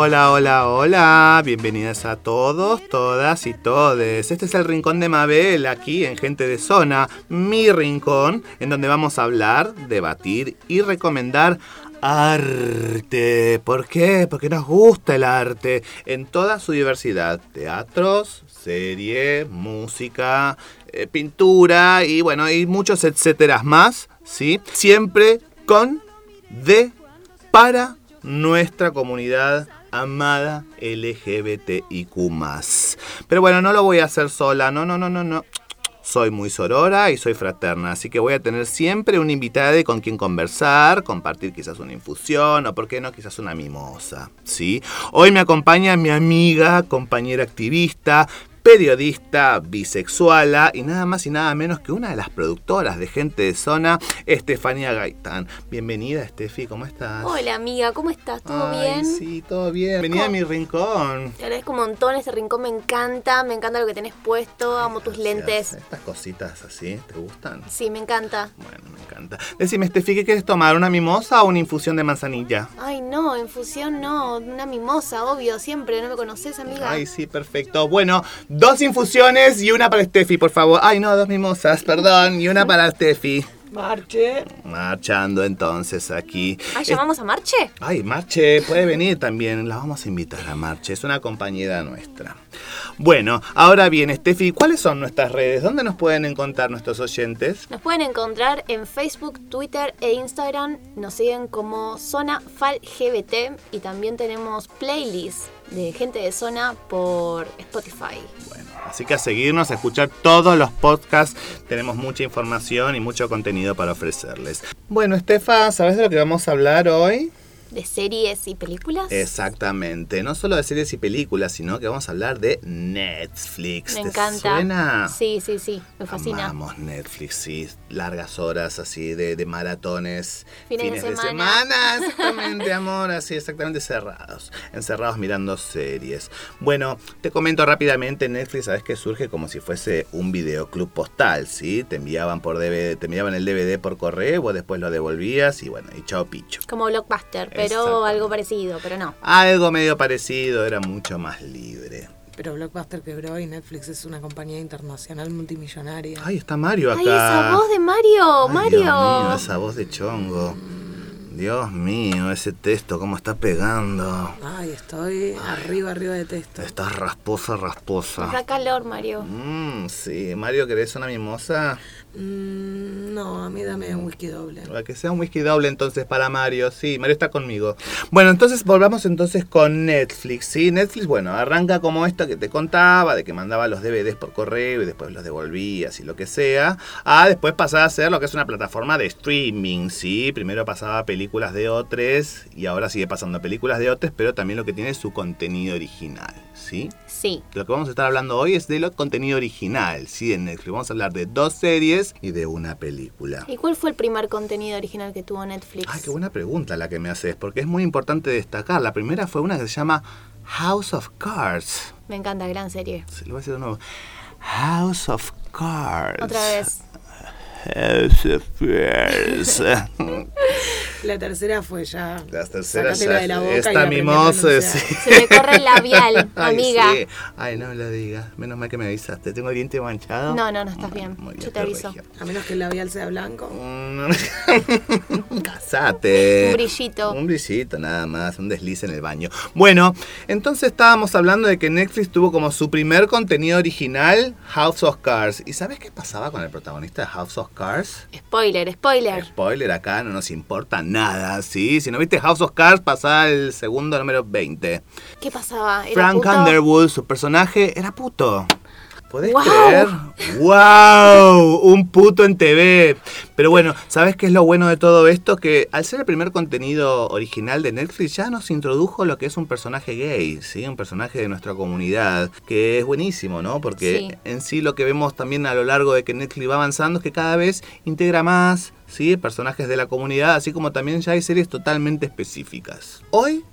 Hola, hola, hola. Bienvenidas a todos, todas y todes. Este es el Rincón de Mabel, aquí en Gente de Zona, mi rincón, en donde vamos a hablar, debatir y recomendar arte. ¿Por qué? Porque nos gusta el arte en toda su diversidad. Teatros, serie, música, eh, pintura y bueno, y muchos etcétera más, ¿sí? Siempre con, de, para nuestra comunidad amada LGBTIQ. Pero bueno, no lo voy a hacer sola, no, no, no, no, no. Soy muy sorora y soy fraterna, así que voy a tener siempre un invitado con quien conversar, compartir quizás una infusión o, por qué no, quizás una mimosa. ¿sí? Hoy me acompaña mi amiga, compañera activista, periodista bisexuala y nada más y nada menos que una de las productoras de Gente de Zona, Estefanía Gaitán. Bienvenida, Estefi, ¿cómo estás? Hola, amiga, ¿cómo estás? ¿Todo bien? Sí, todo bien. Bienvenida a mi rincón. Te agradezco un montón, este rincón me encanta, me encanta lo que tenés puesto, amo tus lentes. Estas cositas así, ¿te gustan? Sí, me encanta. Bueno, me encanta. Decime, Estefi, ¿qué quieres tomar? ¿Una mimosa o una infusión de manzanilla? Ay, no, infusión no, una mimosa, obvio, siempre, ¿no me conoces, amiga? Ay, sí, perfecto. Bueno, Dos infusiones y una para Steffi, por favor. Ay, no, dos mimosas, perdón. Y una para Steffi. Marche. Marchando entonces aquí. Ay, ¿llamamos a Marche? Ay, Marche puede venir también. La vamos a invitar a Marche. Es una compañera nuestra. Bueno, ahora bien, Steffi, ¿cuáles son nuestras redes? ¿Dónde nos pueden encontrar nuestros oyentes? Nos pueden encontrar en Facebook, Twitter e Instagram. Nos siguen como Zona Fal GBT y también tenemos playlists de gente de zona por Spotify. Bueno, así que a seguirnos, a escuchar todos los podcasts. Tenemos mucha información y mucho contenido para ofrecerles. Bueno, Estefa, ¿sabes de lo que vamos a hablar hoy? De series y películas. Exactamente, no solo de series y películas, sino que vamos a hablar de Netflix. Me encanta. Suena? Sí, sí, sí, me fascina. Amamos Netflix, sí, largas horas así de, de maratones. Fines, de, semana. exactamente, amor, así, exactamente cerrados. Encerrados mirando series. Bueno, te comento rápidamente, Netflix, sabes que surge como si fuese un videoclub postal, ¿sí? Te enviaban por DVD, te enviaban el DVD por correo, vos después lo devolvías y bueno, y chao picho. Como Blockbuster pero algo parecido, pero no. Algo medio parecido, era mucho más libre. Pero Blockbuster quebró y Netflix es una compañía internacional multimillonaria. Ay, está Mario acá. Ay, esa voz de Mario, Mario. Dios mío, esa voz de chongo. Dios mío, ese texto, cómo está pegando. Ay, estoy arriba, arriba de texto. Estás rasposa, rasposa. Da calor, Mario. Mmm, sí. Mario, ¿querés una mimosa? Mm, no, a mí dame un whisky doble. Que sea un whisky doble entonces para Mario. Sí, Mario está conmigo. Bueno, entonces volvamos entonces con Netflix. Sí, Netflix, bueno, arranca como esto que te contaba, de que mandaba los DVDs por correo y después los devolvías y lo que sea. A después pasaba a ser lo que es una plataforma de streaming, ¿sí? Primero pasaba películas de otros y ahora sigue pasando películas de otros, pero también lo que tiene es su contenido original, ¿sí? Sí. Lo que vamos a estar hablando hoy es de lo contenido original, ¿sí? En Netflix vamos a hablar de dos series y de una película. ¿Y cuál fue el primer contenido original que tuvo Netflix? Ay, qué buena pregunta la que me haces, porque es muy importante destacar. La primera fue una que se llama House of Cards. Me encanta, gran serie. Se lo voy a decir de nuevo. House of Cards. Otra vez. House of Cards. La tercera fue ya. La tercera ya. de la boca y está aprendí a mimoso. pronunciar. sí. Se me corre el labial, Ay, amiga. sí. Ay, no me lo digas. Menos mal que me avisaste. ¿Tengo el diente manchado? No, no, no estás bien. Muy Yo te aviso. regio. A menos que el labial sea blanco. Mm, Casate. Un brillito. Un brillito, nada más, un desliz en el baño. Bueno, entonces estábamos hablando de que Netflix tuvo como su primer contenido original House of Cards. ¿Y sabes qué pasaba con el protagonista de House of Cards? Spoiler, spoiler. Spoiler, acá no nos importa nada, ¿sí? Si no viste House of Cards, pasá el segundo número 20. ¿Qué pasaba? ¿Era Frank puto? Underwood, su personaje, era puto. ¿Podés ¡Guau! creer? ¡Wow! Un puto en TV. Pero bueno, ¿sabes qué es lo bueno de todo esto? Que al ser el primer contenido original de Netflix ya nos introdujo lo que es un personaje gay, ¿sí? Un personaje de nuestra comunidad, que es buenísimo, ¿no? Porque Sí. en sí lo que vemos también a lo largo de que Netflix va avanzando es que cada vez integra más, ¿sí? Personajes de la comunidad, así como también ya hay series totalmente específicas. Hoy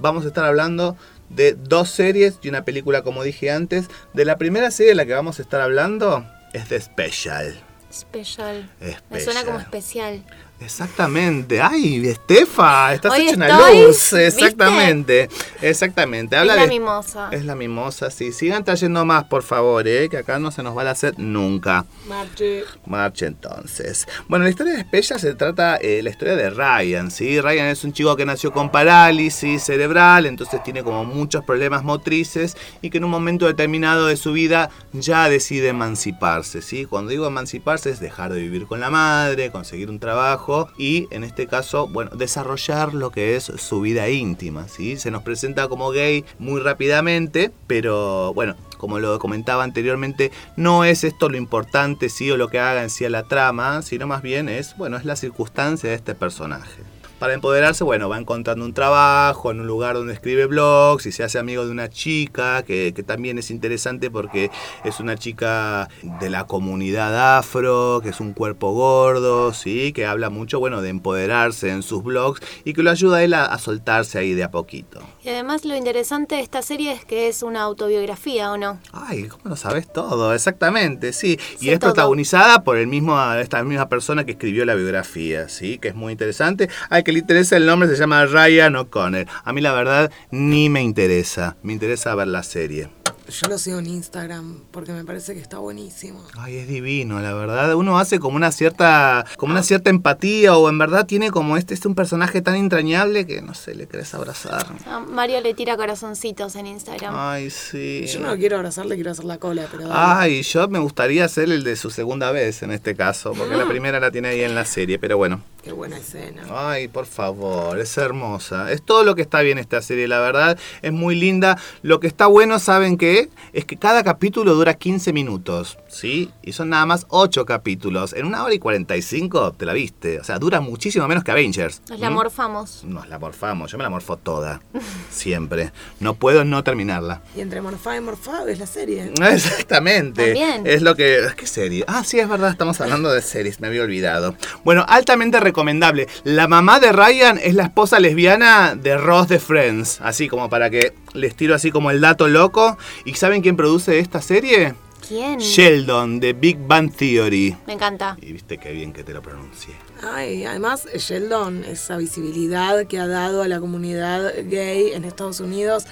vamos a estar hablando de dos series y una película, como dije antes. De la primera serie de la que vamos a estar hablando es The Special. Special. Me Special. suena como especial. Exactamente. Ay, Estefa, estás Hoy hecha una luz. ¿viste? Exactamente. Exactamente. Es la de- mimosa. Es la mimosa, sí. Sigan trayendo más, por favor, ¿eh? que acá no se nos va a hacer nunca. Marche. Marche entonces. Bueno, la historia de Spella se trata eh, la historia de Ryan, ¿sí? Ryan es un chico que nació con parálisis cerebral, entonces tiene como muchos problemas motrices y que en un momento determinado de su vida ya decide emanciparse, ¿sí? Cuando digo emanciparse es dejar de vivir con la madre, conseguir un trabajo y en este caso, bueno, desarrollar lo que es su vida íntima, ¿sí? Se nos presenta como gay muy rápidamente, pero bueno, como lo comentaba anteriormente, no es esto lo importante, sí, o lo que haga en sí a la trama, sino más bien es, bueno, es la circunstancia de este personaje. Para empoderarse, bueno, va encontrando un trabajo en un lugar donde escribe blogs y se hace amigo de una chica, que, que también es interesante porque es una chica de la comunidad afro, que es un cuerpo gordo, ¿sí? Que habla mucho, bueno, de empoderarse en sus blogs y que lo ayuda a él a, a soltarse ahí de a poquito. Y además lo interesante de esta serie es que es una autobiografía, ¿o no? Ay, ¿cómo lo sabes todo? Exactamente, sí. Y es todo. protagonizada por el mismo, esta misma persona que escribió la biografía, ¿sí? Que es muy interesante. Al que le interesa el nombre se llama Ryan O'Connor. A mí la verdad ni me interesa. Me interesa ver la serie. Yo lo sigo en Instagram porque me parece que está buenísimo. Ay, es divino, la verdad. Uno hace como una cierta, como una cierta empatía o en verdad tiene como este, este un personaje tan entrañable que no sé, le querés abrazar. Ah, Mario le tira corazoncitos en Instagram. Ay, sí. Yo no lo quiero abrazar, le quiero hacer la cola, pero. dale. Ay, yo me gustaría ser el de su segunda vez en este caso, porque la primera la tiene ahí en la serie, pero bueno. Qué buena escena. Ay, por favor, es hermosa. Es todo lo que está bien esta serie, la verdad. Es muy linda. Lo que está bueno, ¿saben qué? Es que cada capítulo dura 15 minutos, ¿sí? Y son nada más 8 capítulos. En una hora y 45 te la viste. O sea, dura muchísimo menos que Avengers. Nos la ¿Mm? morfamos. Nos la morfamos. Yo me la morfo toda. Siempre. No puedo no terminarla. Y entre Morfá y Morfá es la serie. Exactamente. También. Es lo que. ¿Qué serie? Ah, sí, es verdad, estamos hablando de series, me había olvidado. Bueno, altamente recomendable. La mamá de Ryan es la esposa lesbiana de Ross de Friends. Así como para que les tiro así como el dato loco. ¿Y saben quién produce esta serie? ¿Quién? Sheldon, de Big Bang Theory. Me encanta. Y viste qué bien que te lo pronuncié. Ay, además, Sheldon, esa visibilidad que ha dado a la comunidad gay en Estados Unidos,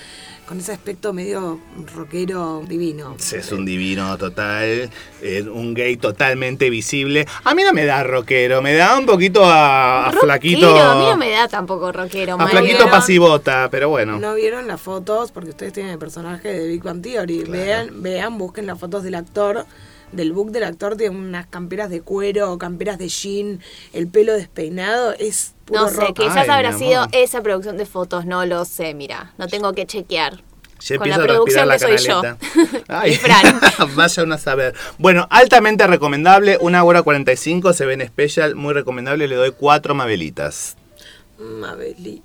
con ese aspecto medio rockero divino. Es un divino total, eh, un gay totalmente visible. A mí no me da rockero, me da un poquito a, a flaquito. A mí no me da tampoco rockero. A flaquito ¿vieron? pasivota, pero bueno. ¿No vieron las fotos? Porque ustedes tienen el personaje de Big Bang Theory. Claro. Vean, vean, busquen las fotos del actor. Del book del actor tiene unas camperas de cuero, camperas de jean, el pelo despeinado, es puro No sé, rock. quizás Ay, habrá sido esa producción de fotos, no lo sé, mira. No tengo que chequear. Ya Con la producción que soy yo. canaleta. Y Fran. Vaya uno a saber. Bueno, altamente recomendable. Una hora 45 se ve en especial. Muy recomendable. Le doy cuatro mabelitas. Mabelita.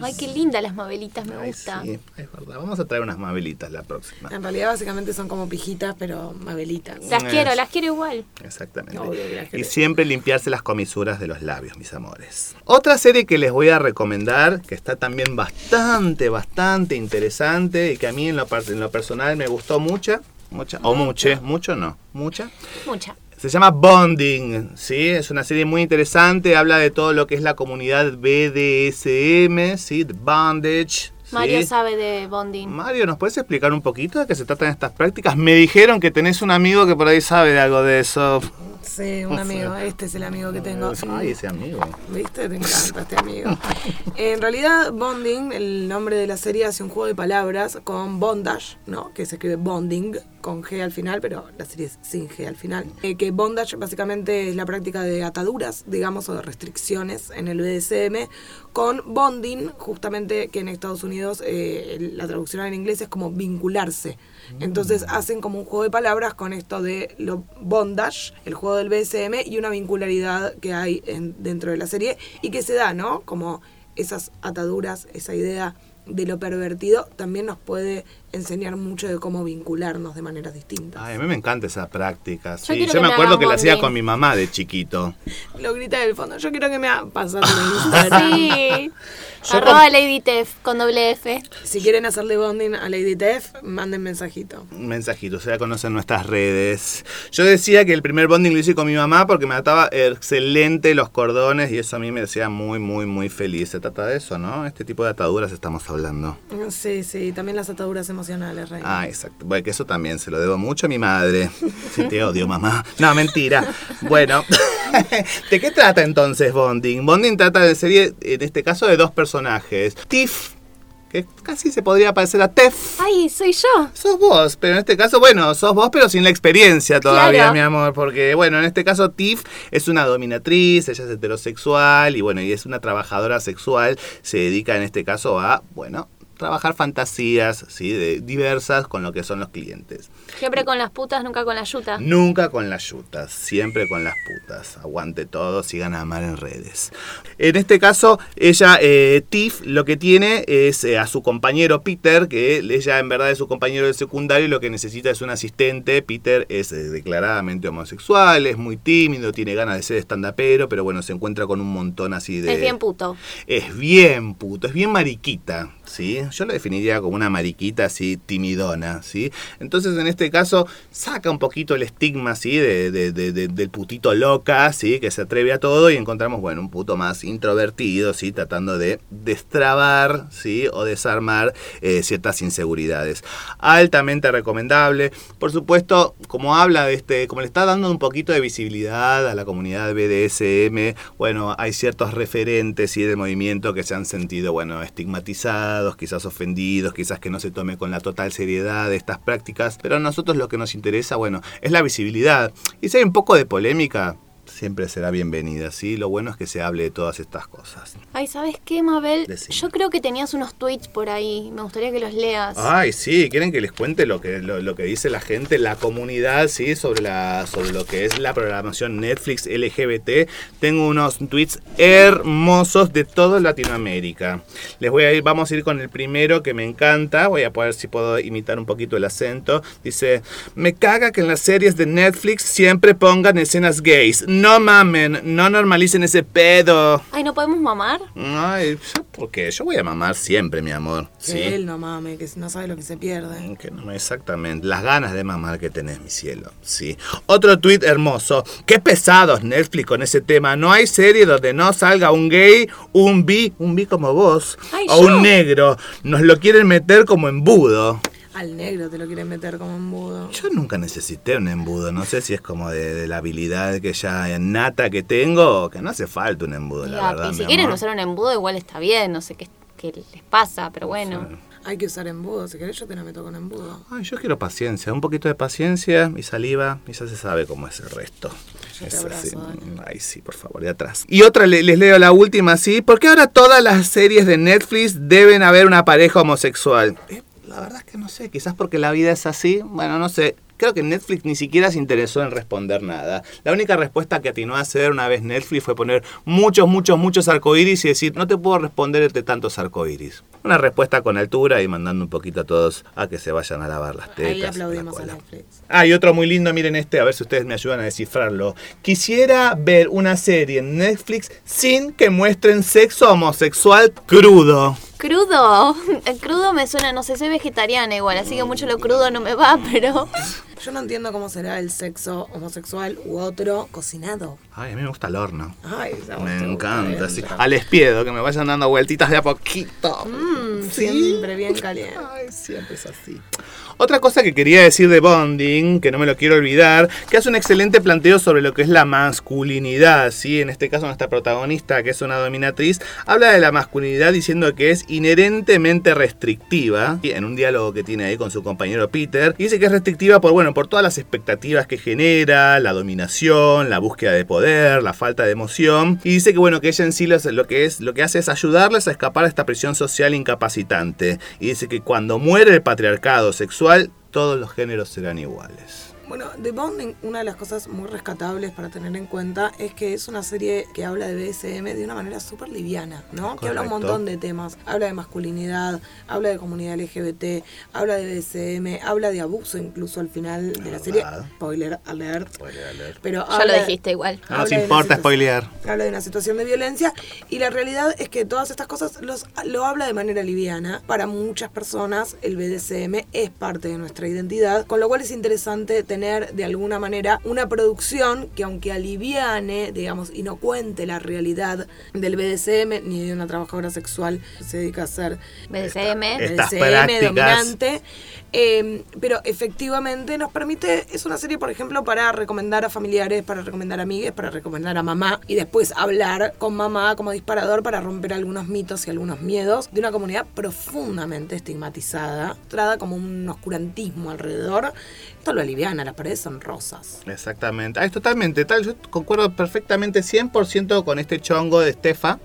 Ay, qué lindas las mabelitas, me Ay, gusta. sí, es verdad. Vamos a traer unas mabelitas la próxima. En realidad básicamente son como pijitas, pero mabelitas. Las Mm, quiero, las quiero igual. Exactamente. Obvio que las y siempre limpiarse las comisuras de los labios, mis amores. Otra serie que les voy a recomendar, que está también bastante, bastante interesante y que a mí en lo, par- en lo personal me gustó mucha, mucha, o muche, mucho no, mucha. Mucha. Se llama Bonding, ¿sí? Es una serie muy interesante, habla de todo lo que es la comunidad BDSM, ¿sí? The Bondage. ¿sí? Mario sabe de bonding. Mario, ¿nos puedes explicar un poquito de qué se tratan estas prácticas? Me dijeron que tenés un amigo que por ahí sabe de algo de eso. Sí, un amigo. Este es el amigo que tengo. Ay, ese amigo. ¿Viste? Te encanta este amigo. En realidad, Bonding, el nombre de la serie, hace un juego de palabras con bondage, ¿no? Que se escribe bonding con G al final, pero la serie es sin G al final. Eh, que bondage básicamente es la práctica de ataduras, digamos, o de restricciones en el BDSM, con bonding, justamente que en Estados Unidos eh, la traducción en inglés es como vincularse. Entonces hacen como un juego de palabras con esto de lo bondage, el juego del BSM y una vincularidad que hay en- dentro de la serie y que se da, ¿no? Como esas ataduras, esa idea de lo pervertido también nos puede enseñar mucho de cómo vincularnos de maneras distintas. Ay, a mí me encanta esa práctica. Yo Sí. Yo, me me acuerdo que la hacía con mi mamá de chiquito. Lo grita del fondo. Yo quiero que me hagan pasar. Sí. Yo Arroba Lady Tef con doble F. Si quieren hacerle bonding a Lady Tef, manden mensajito. Un mensajito, se ya conocen nuestras redes. Yo decía que el primer bonding lo hice con mi mamá porque me ataba excelente los cordones y eso a mí me hacía muy, muy, muy feliz. Se trata de eso, ¿no? Este tipo de ataduras estamos hablando. Sí, sí, también las ataduras emocionales, Rey. Ah, exacto. Bueno, que eso también se lo debo mucho a mi madre. Si te odio, mamá. No, mentira. Bueno, ¿de qué trata entonces Bonding? Bonding trata de serie, en este caso, de dos personajes. Tiff, que casi se podría parecer a Tef. Ay, soy yo. Sos vos, pero en este caso, bueno, sos vos, pero sin la experiencia todavía, Claro. mi amor, porque, bueno, en este caso Tiff es una dominatriz, ella es heterosexual y, bueno, y es una trabajadora sexual, se dedica en este caso a, bueno, trabajar fantasías, ¿sí? De, diversas con lo que son los clientes. Siempre con las putas, nunca con la yuta. Nunca con las yutas, siempre con las putas. Aguante todo, sigan a amar en redes. En este caso, ella, eh, Tiff, lo que tiene es eh, a su compañero Peter, que ella en verdad es su compañero de secundario y lo que necesita es un asistente. Peter es eh, declaradamente homosexual, es muy tímido, tiene ganas de ser estandapero, pero bueno, se encuentra con un montón así de... Es bien puto. Es bien puto, es bien mariquita, ¿sí? Yo lo definiría como una mariquita así timidona, ¿sí? Entonces en este caso saca un poquito el estigma, ¿sí? De, de- de- de- del putito loca, ¿sí? Que se atreve a todo y encontramos, bueno, un puto más introvertido, ¿sí? Tratando de destrabar, ¿sí? O desarmar eh, ciertas inseguridades. Altamente recomendable. Por supuesto, como habla este, como le está dando un poquito de visibilidad a la comunidad BDSM, bueno, hay ciertos referentes ¿sí? de movimiento que se han sentido, bueno, estigmatizados, quizás ofendidos, quizás que no se tome con la total seriedad de estas prácticas, pero a nosotros lo que nos interesa, bueno, es la visibilidad. Y si hay un poco de polémica, siempre será bienvenida, ¿sí? Lo bueno es que se hable de todas estas cosas. Ay, ¿sabes qué, Mabel? Decime. Yo creo que tenías unos tweets por ahí. Me gustaría que los leas. Ay, sí, quieren que les cuente lo que, lo, lo que dice la gente, la comunidad, sí, sobre la, sobre lo que es la programación Netflix LGBT. Tengo unos tweets hermosos de toda Latinoamérica. Les voy a ir, vamos a ir con el primero que me encanta. Voy a ver si puedo imitar un poquito el acento. Dice, me caga que en las series de Netflix siempre pongan escenas gays. No mamen, no normalicen ese pedo. Ay, ¿no podemos mamar? Ay, ¿por qué? Yo voy a mamar siempre, mi amor. Sí. Que él no mame, que no sabe lo que se pierde. Que no, exactamente. Las ganas de mamar que tenés, mi cielo. Sí. Otro tuit hermoso. Qué pesados Netflix con ese tema. No hay serie donde no salga un gay, un bi, un bi como vos, Ay, o yo. un negro. Nos lo quieren meter como embudo. Al negro te lo quieren meter como embudo. Yo nunca necesité un embudo. No sé si es como de, de la habilidad que ya nata que tengo, que no hace falta un embudo, la Ya, verdad. y si quieren amor. usar un embudo, igual está bien. No sé qué, qué les pasa, pero bueno. Hay que usar embudo. Si querés, yo te la meto con embudo. Ay, yo quiero paciencia, un poquito de paciencia y saliva y ya se sabe cómo es el resto. Yo te Es abrazo, así. Dani. Ay, sí, por favor, de atrás. Y otra, le- les leo la última, sí. ¿Por qué ahora todas las series de Netflix deben haber una pareja homosexual? Eh, la verdad es que no sé, quizás porque la vida es así. Bueno, no sé. Creo que Netflix ni siquiera se interesó en responder nada. La única respuesta que atinó a hacer una vez Netflix fue poner muchos, muchos, muchos arcoíris y decir, no te puedo responder de tantos arcoíris. Una respuesta con altura y mandando un poquito a todos a que se vayan a lavar las tetas. Ahí la aplaudimos a. Netflix. Ah, y otro muy lindo, miren este, a ver si ustedes me ayudan a descifrarlo. Quisiera ver una serie en Netflix sin que muestren sexo homosexual crudo. Crudo. El crudo me suena, no sé, soy vegetariana igual, así que mucho lo crudo no me va, pero. Yo no entiendo cómo será el sexo homosexual u otro cocinado. Ay, a mí me gusta el horno. Ay, Me encanta, sí. Al espiedo, que me vayan dando vueltitas de a poquito. Mm, Sí. Siempre bien caliente. Ay, siempre es así. Otra cosa que quería decir de Bonding, que no me lo quiero olvidar, que hace un excelente planteo sobre lo que es la masculinidad, ¿sí? En este caso nuestra protagonista, que es una dominatriz, habla de la masculinidad diciendo que es inherentemente restrictiva, ¿sí? en un diálogo que tiene ahí con su compañero Peter, y dice que es restrictiva por, bueno, por todas las expectativas que genera, la dominación, la búsqueda de poder, la falta de emoción, y dice que, bueno, que ella en sí lo que, es, lo que hace es ayudarles a escapar a esta prisión social incapacitante, y dice que cuando muere el patriarcado sexual, todos los géneros serán iguales. Bueno, The Bonding, una de las cosas muy rescatables para tener en cuenta es que es una serie que habla de BSM de una manera súper liviana, ¿no? Que habla un montón de temas. Habla de masculinidad, habla de comunidad LGBT, habla de BSM, habla de abuso incluso al final de la serie. Spoiler alert. Spoiler alert. Pero Ya lo dijiste igual. No nos importa spoilear. Habla de una situación de violencia y la realidad es que todas estas cosas los, lo habla de manera liviana. Para muchas personas el BDSM es parte de nuestra identidad, con lo cual es interesante tener de alguna manera una producción que aunque aliviane, digamos, y no cuente la realidad del BDSM ni de una trabajadora sexual que se dedica a hacer BDSM. Estas BDSM prácticas. dominante. eh, pero efectivamente nos permite, es una serie, por ejemplo, para recomendar a familiares, para recomendar a amigues, para recomendar a mamá y después hablar con mamá como disparador para romper algunos mitos y algunos miedos de una comunidad profundamente estigmatizada, trada como un oscurantismo alrededor. Esto lo aliviana, las son rosas. Exactamente. Ah, es totalmente tal. Yo concuerdo perfectamente 100% con este chongo de Estefa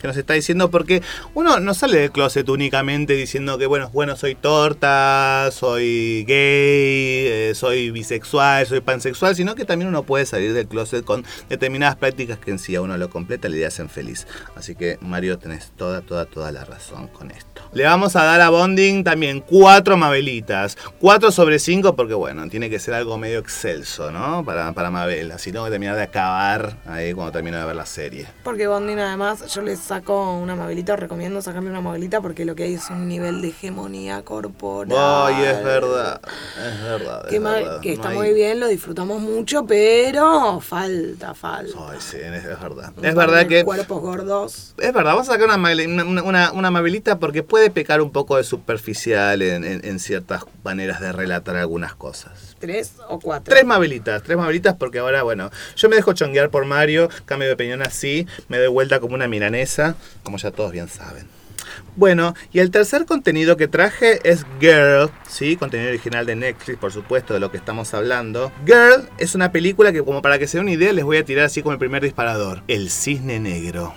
que nos está diciendo porque uno no sale del closet únicamente diciendo que bueno, bueno, soy torta, soy gay, eh, soy bisexual, soy pansexual, sino que también uno puede salir del closet con determinadas prácticas que en sí a uno lo completa le hacen feliz. Así que Mario tenés toda, toda, toda la razón con esto. Le vamos a dar a Bonding también cuatro Mabelitas. Cuatro sobre cinco porque bueno, tiene que ser algo medio excelso, ¿no? Para, para Mabel. Así tengo que terminar de acabar ahí cuando termino de ver la serie. Porque Bonding además yo les saco una mabelita, os recomiendo sacarle una mabelita porque lo que hay es un nivel de hegemonía corporal. Ay, es verdad. Es verdad. Que, es ma- verdad. que está No hay- muy bien, lo disfrutamos mucho, pero falta, falta. Ay, sí, es, verdad. Un Es verdad que. Cuerpos gordos. Es verdad, vamos a sacar una, una, una, una Mabelita porque puede pecar un poco de superficial en, en- en ciertas maneras de relatar algunas cosas. ¿Tres o cuatro? Tres Mabelitas, tres Mabelitas porque ahora, bueno, yo me dejo chonguear por Mario, cambio de opinión así, me doy vuelta como una milanesa, como ya todos bien saben. Bueno, y el tercer contenido que traje es Girl, ¿sí? Contenido original de Netflix, por supuesto, de lo que estamos hablando. Girl es una película que, como para que se den una idea, les voy a tirar así como el primer disparador. El Cisne Negro.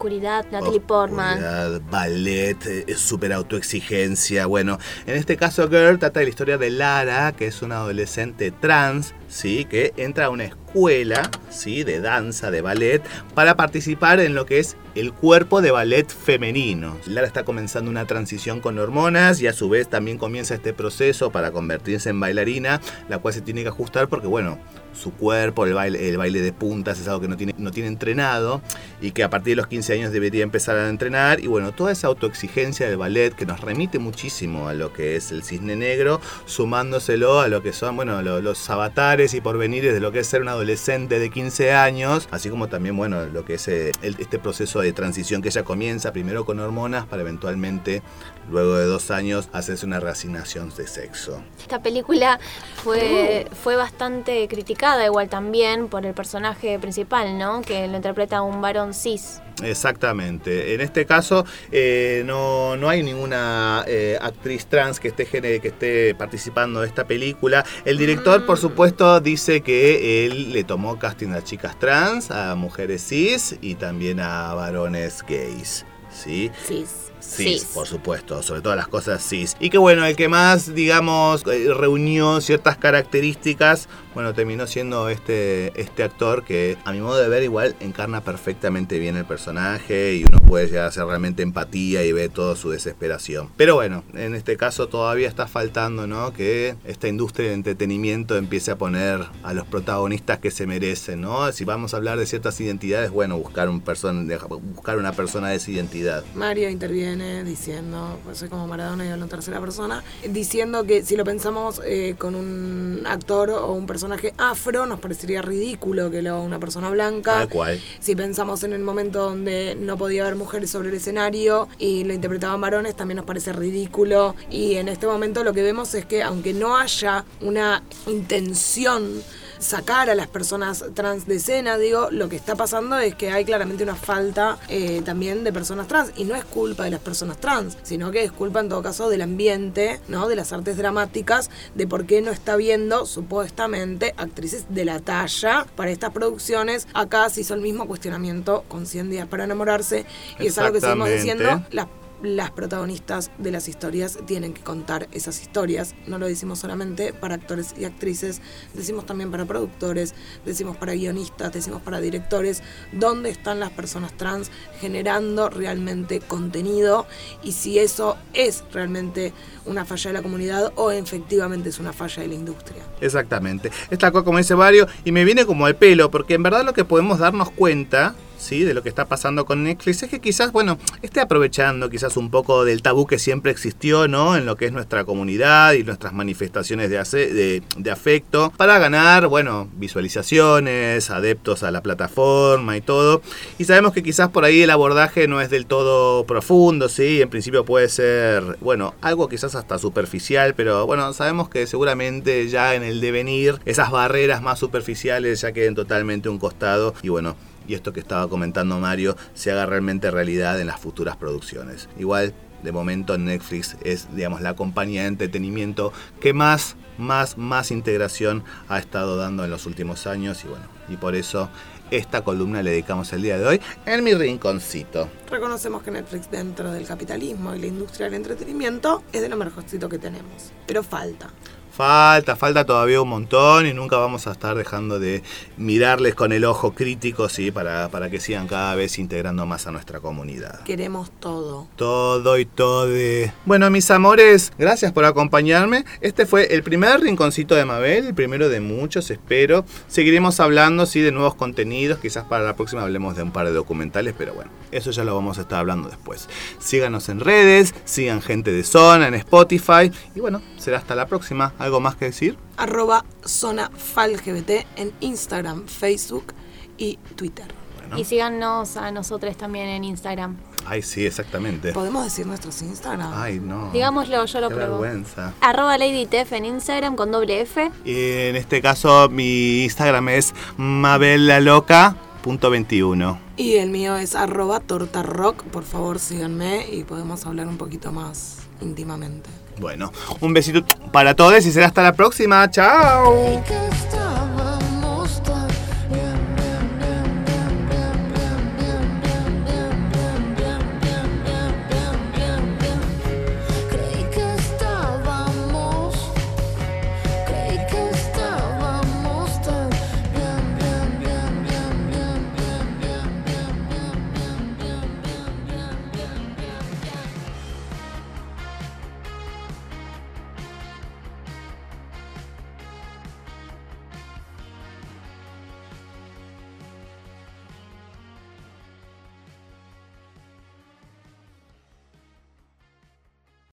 Oscuridad, Natalie Portman. Ballet, eh, super autoexigencia. Bueno, en este caso Girl trata de la historia de Lara, que es una adolescente trans, ¿sí? Que entra a una escuela, ¿sí? De danza, de ballet, para participar en lo que es el cuerpo de ballet femenino. Lara está comenzando una transición con hormonas y a su vez también comienza este proceso para convertirse en bailarina, la cual se tiene que ajustar porque, bueno, su cuerpo, el baile, el baile de puntas es algo que no tiene, no tiene entrenado y que a partir de los 15 años debería empezar a entrenar. Y bueno, toda esa autoexigencia del ballet que nos remite muchísimo a lo que es el cisne negro, sumándoselo a lo que son, bueno, lo- los avatares y porvenires de lo que es ser un adolescente de 15 años, así como también, bueno, lo que es eh, el- este proceso de transición que ella comienza primero con hormonas para eventualmente, luego de dos años, hacerse una reasignación de sexo. Esta película fue, fue bastante criticada igual también por el personaje principal, ¿no? Que lo interpreta un varón cis. Exactamente. En este caso eh, no, no hay ninguna eh, actriz trans que esté, que esté participando de esta película. El director, por supuesto, dice que él le tomó casting a chicas trans, a mujeres cis y también a varones gays. ¿Sí? Cis. Cis, por supuesto, sobre todas las cosas cis. Y que bueno, el que más, digamos, eh, reunió ciertas características, bueno, terminó siendo este, este actor que a mi modo de ver igual encarna perfectamente bien el personaje y uno puede llegar a hacer realmente empatía y ve toda su desesperación. Pero bueno, en este caso todavía está faltando, ¿no? Que esta industria del entretenimiento empiece a poner a los protagonistas que se merecen, ¿no? Si vamos a hablar de ciertas identidades, bueno, buscar, un person buscar una persona de esa identidad. Mario interviene diciendo, pues soy como Maradona y hablo en tercera persona, diciendo que si lo pensamos eh, con un actor o un personaje afro, nos parecería ridículo que lo haga una persona blanca. Cual. Si pensamos en el momento donde no podía haber mujeres sobre el escenario y lo interpretaban varones, también nos parece ridículo. Y en este momento lo que vemos es que aunque no haya una intención sacar a las personas trans de escena, digo, lo que está pasando es que hay claramente una falta eh, también de personas trans. Y no es culpa de las personas trans, sino que es culpa en todo caso del ambiente, ¿no? De las artes dramáticas, de por qué no está viendo supuestamente actrices de la talla para estas producciones. Acá se hizo el mismo cuestionamiento con 100 días para enamorarse. Y es algo que seguimos diciendo. Las las protagonistas de las historias tienen que contar esas historias. No lo decimos solamente para actores y actrices, decimos también para productores, decimos para guionistas, decimos para directores, dónde están las personas trans generando realmente contenido y si eso es realmente una falla de la comunidad o efectivamente es una falla de la industria. Exactamente. Esta cosa como dice Mario y me viene como al pelo porque en verdad lo que podemos darnos cuenta ¿sí? de lo que está pasando con Netflix es que quizás, bueno, esté aprovechando quizás un poco del tabú que siempre existió, ¿no? En lo que es nuestra comunidad y nuestras manifestaciones de, de, afecto para ganar, bueno, visualizaciones, adeptos a la plataforma y todo. Y sabemos que quizás por ahí el abordaje no es del todo profundo, ¿sí? En principio puede ser, bueno, algo quizás hasta superficial, pero bueno, sabemos que seguramente ya en el devenir esas barreras más superficiales ya queden totalmente un costado y bueno, y esto que estaba comentando Mario se haga realmente realidad en las futuras producciones. Igual, de momento Netflix es, digamos, la compañía de entretenimiento que más, más, más integración ha estado dando en los últimos años y bueno, y por eso esta columna le dedicamos el día de hoy en mi rinconcito. Reconocemos que Netflix dentro del capitalismo y la industria del entretenimiento es de lo mejorcito que tenemos, pero falta. Falta, falta todavía un montón y nunca vamos a estar dejando de mirarles con el ojo crítico, sí, para, para que sigan cada vez integrando más a nuestra comunidad. Queremos todo. Todo y todo. Bueno, mis amores, gracias por acompañarme. Este fue el primer rinconcito de Mabel, el primero de muchos, espero. Seguiremos hablando, sí, de nuevos contenidos. Quizás para la próxima hablemos de un par de documentales, pero bueno, eso ya lo vamos a estar hablando después. Síganos en redes, sigan gente de zona en Spotify y bueno, será hasta la próxima. ¿Algo más que decir? Arroba Zona FalGBT en Instagram, Facebook y Twitter. Y síganos a nosotros también en Instagram. Ay, sí, exactamente. ¿Podemos decir nuestros Instagram? Ay, no. Digámoslo, yo lo Qué pruebo. vergüenza. Arroba LadyTef en Instagram con doble F. Y en este caso, mi Instagram es mabellaloca.21. Y el mío es arroba tortarock. Por favor, síganme y podemos hablar un poquito más íntimamente. Bueno, un besito para todos y será hasta la próxima. ¡Chao!